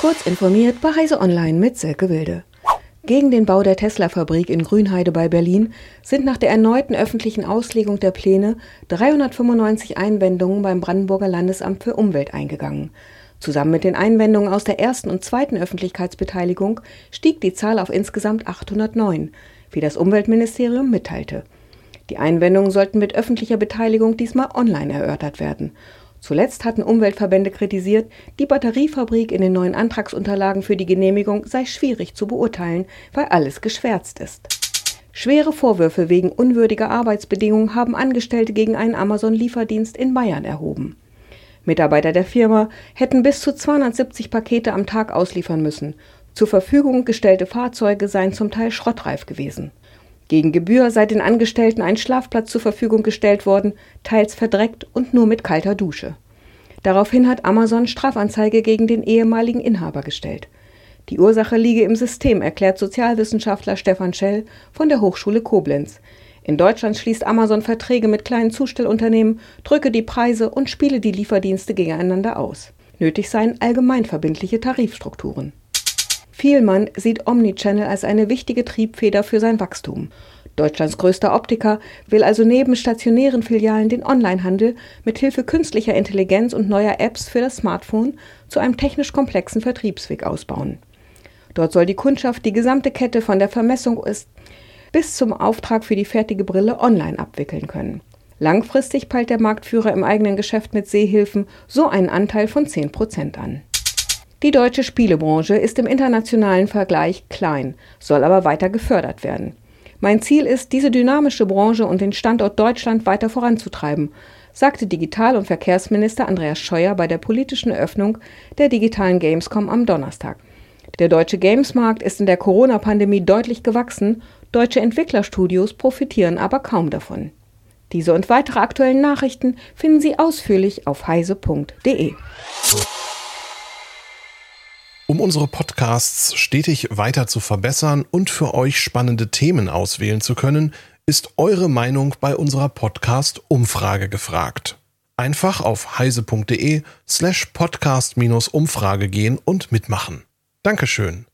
Kurz informiert bei Heise Online mit Silke Wilde. Gegen den Bau der Tesla-Fabrik in Grünheide bei Berlin sind nach der erneuten öffentlichen Auslegung der Pläne 395 Einwendungen beim Brandenburger Landesamt für Umwelt eingegangen. Zusammen mit den Einwendungen aus der ersten und zweiten Öffentlichkeitsbeteiligung stieg die Zahl auf insgesamt 809, wie das Umweltministerium mitteilte. Die Einwendungen sollten mit öffentlicher Beteiligung diesmal online erörtert werden. Zuletzt hatten Umweltverbände kritisiert, die Batteriefabrik in den neuen Antragsunterlagen für die Genehmigung sei schwierig zu beurteilen, weil alles geschwärzt ist. Schwere Vorwürfe wegen unwürdiger Arbeitsbedingungen haben Angestellte gegen einen Amazon-Lieferdienst in Bayern erhoben. Mitarbeiter der Firma hätten bis zu 270 Pakete am Tag ausliefern müssen. Zur Verfügung gestellte Fahrzeuge seien zum Teil schrottreif gewesen. Gegen Gebühr sei den Angestellten ein Schlafplatz zur Verfügung gestellt worden, teils verdreckt und nur mit kalter Dusche. Daraufhin hat Amazon Strafanzeige gegen den ehemaligen Inhaber gestellt. Die Ursache liege im System, erklärt Sozialwissenschaftler Stefan Schell von der Hochschule Koblenz. In Deutschland schließt Amazon Verträge mit kleinen Zustellunternehmen, drücke die Preise und spiele die Lieferdienste gegeneinander aus. Nötig seien allgemeinverbindliche Tarifstrukturen. Vielmann sieht Omnichannel als eine wichtige Triebfeder für sein Wachstum. Deutschlands größter Optiker will also neben stationären Filialen den Onlinehandel mit Hilfe künstlicher Intelligenz und neuer Apps für das Smartphone zu einem technisch komplexen Vertriebsweg ausbauen. Dort soll die Kundschaft die gesamte Kette von der Vermessung bis zum Auftrag für die fertige Brille online abwickeln können. Langfristig peilt der Marktführer im eigenen Geschäft mit Sehhilfen so einen Anteil von 10 Prozent an. Die deutsche Spielebranche ist im internationalen Vergleich klein, soll aber weiter gefördert werden. Mein Ziel ist, diese dynamische Branche und den Standort Deutschland weiter voranzutreiben, sagte Digital- und Verkehrsminister Andreas Scheuer bei der politischen Eröffnung der digitalen Gamescom am Donnerstag. Der deutsche Gamesmarkt ist in der Corona-Pandemie deutlich gewachsen, deutsche Entwicklerstudios profitieren aber kaum davon. Diese und weitere aktuellen Nachrichten finden Sie ausführlich auf heise.de. Um unsere Podcasts stetig weiter zu verbessern und für euch spannende Themen auswählen zu können, ist eure Meinung bei unserer Podcast-Umfrage gefragt. Einfach auf heise.de slash podcast-umfrage gehen und mitmachen. Dankeschön.